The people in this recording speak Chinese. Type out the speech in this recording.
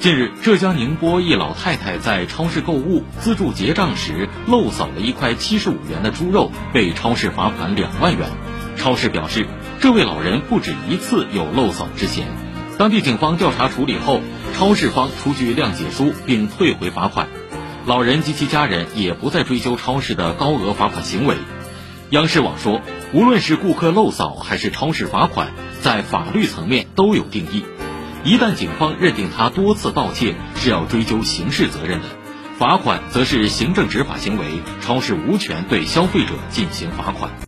近日，浙江宁波一老太太在超市购物自助结账时漏扫了一块七十五元的猪肉，被超市罚款两万元。超市表示，这位老人不止一次有漏扫之嫌。当地警方调查处理后，超市方出具谅解书并退回罚款。老人及其家人也不再追究超市的高额罚款行为。央视网说，无论是顾客漏扫还是超市罚款，在法律层面都有定义。一旦警方认定他多次盗窃，是要追究刑事责任的；罚款则是行政执法行为，超市无权对消费者进行罚款。